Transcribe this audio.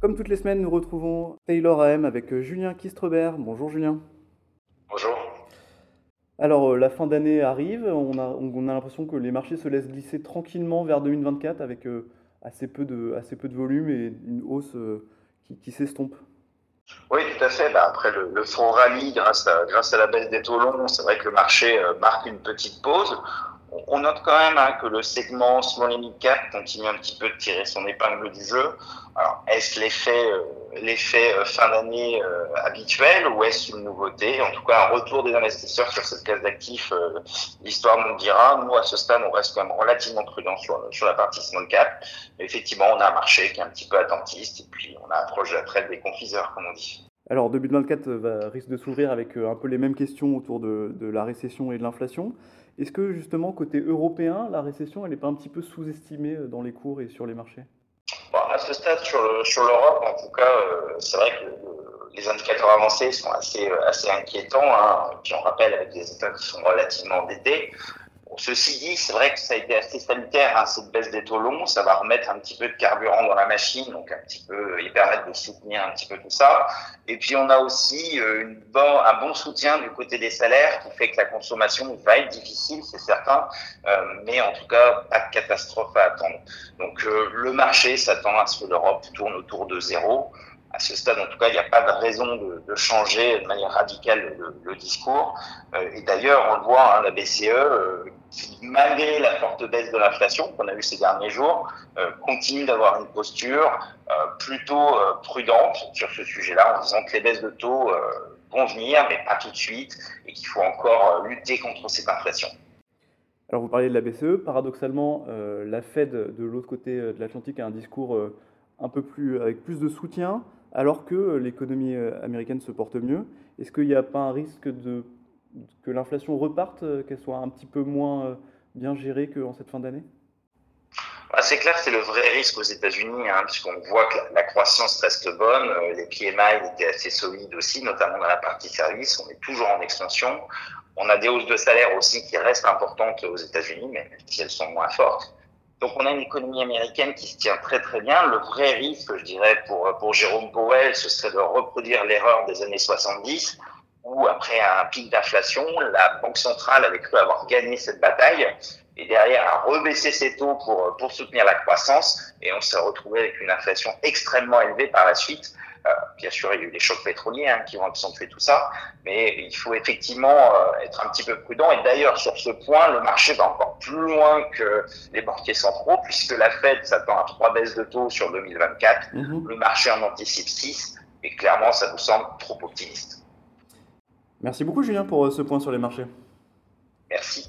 Comme toutes les semaines, nous retrouvons Taylor AM avec euh, Julien Kistrebert. Bonjour Julien. Bonjour. Alors, euh, la fin d'année arrive, on a, on a l'impression que les marchés se laissent glisser tranquillement vers 2024 avec euh, assez, peu de, assez peu de volume et une hausse qui, qui s'estompe. Oui, tout à fait. Bah, après le, le fond rallye, grâce à, grâce à la baisse des taux longs, c'est vrai que le marché marque une petite pause on note quand même hein, que le segment small mid cap continue un petit peu de tirer son épingle du jeu. Alors, est-ce l'effet euh, l'effet euh, fin d'année euh, habituel ou est-ce une nouveauté? En tout cas, un retour des investisseurs sur cette classe d'actifs, l'histoire nous le dira. Nous, à ce stade, on reste quand même relativement prudent sur, sur la partie small cap. Mais effectivement, on a un marché qui est un petit peu attentiste et puis on approche la traite des confiseurs, comme on dit. Alors 2024 va, risque de s'ouvrir avec un peu les mêmes questions autour de, la récession et de l'inflation. Est-ce que justement, côté européen, la récession, elle n'est pas un petit peu sous-estimée euh, dans les cours et sur les marchés? Bon, À ce stade, sur l'Europe, en tout cas, euh, c'est vrai que les indicateurs avancés sont assez, euh, inquiétants. Hein. Puis on rappelle avec des États qui sont relativement endettés. Ceci dit, c'est vrai que ça a été assez salutaire, hein, cette baisse des taux longs. Ça va remettre un petit peu de carburant dans la machine, donc un petit peu, y permettre de soutenir un petit peu tout ça. Et puis, on a aussi euh, une bon, un bon soutien du côté des salaires qui fait que la consommation va être difficile, c'est certain, euh, mais en tout cas, pas de catastrophe à attendre. Donc, euh, le marché s'attend à ce que l'Europe tourne autour de zéro à ce stade, en tout cas, il n'y a pas de raison de, changer de manière radicale le, discours. Euh, et d'ailleurs, on le voit, hein, la BCE, euh, malgré la forte baisse de l'inflation qu'on a eue ces derniers jours, euh, continue d'avoir une posture plutôt prudente sur ce sujet-là, en disant que les baisses de taux vont venir, mais pas tout de suite, et qu'il faut encore lutter contre cette inflation. Alors, vous parliez de la BCE. Paradoxalement, la Fed, de l'autre côté de l'Atlantique, a un discours un peu plus, avec plus de soutien alors que l'économie euh, américaine se porte mieux. Est-ce qu'il n'y a pas un risque de, que l'inflation reparte, euh, qu'elle soit un petit peu moins euh, bien gérée qu'en cette fin d'année? Bah, c'est clair que c'est le vrai risque aux États-Unis, hein, puisqu'on voit que la, croissance reste bonne, les PMI étaient assez solides aussi, notamment dans la partie service. On est toujours en expansion. On a des hausses de salaire aussi qui restent importantes aux États-Unis, même si elles sont moins fortes. Donc on a une économie américaine qui se tient très très bien. Le vrai risque, je dirais, pour, pour Jérôme Powell, ce serait de reproduire l'erreur des années 70, où après un pic d'inflation, la Banque centrale avait cru avoir gagné cette bataille, et derrière a rebaissé ses taux pour, pour soutenir la croissance, et on s'est retrouvé avec une inflation extrêmement élevée par la suite. Euh, bien sûr, il y a eu les chocs pétroliers hein, qui ont accentué tout ça, mais il faut effectivement euh, être un petit peu prudent. Et d'ailleurs, sur ce point, le marché va encore plus loin que les banquiers centraux, puisque la Fed s'attend à trois baisses de taux sur 2024. Mmh. Le marché en anticipe 6, et clairement, ça nous semble trop optimiste. Merci beaucoup, Julien, pour euh, ce point sur les marchés. Merci.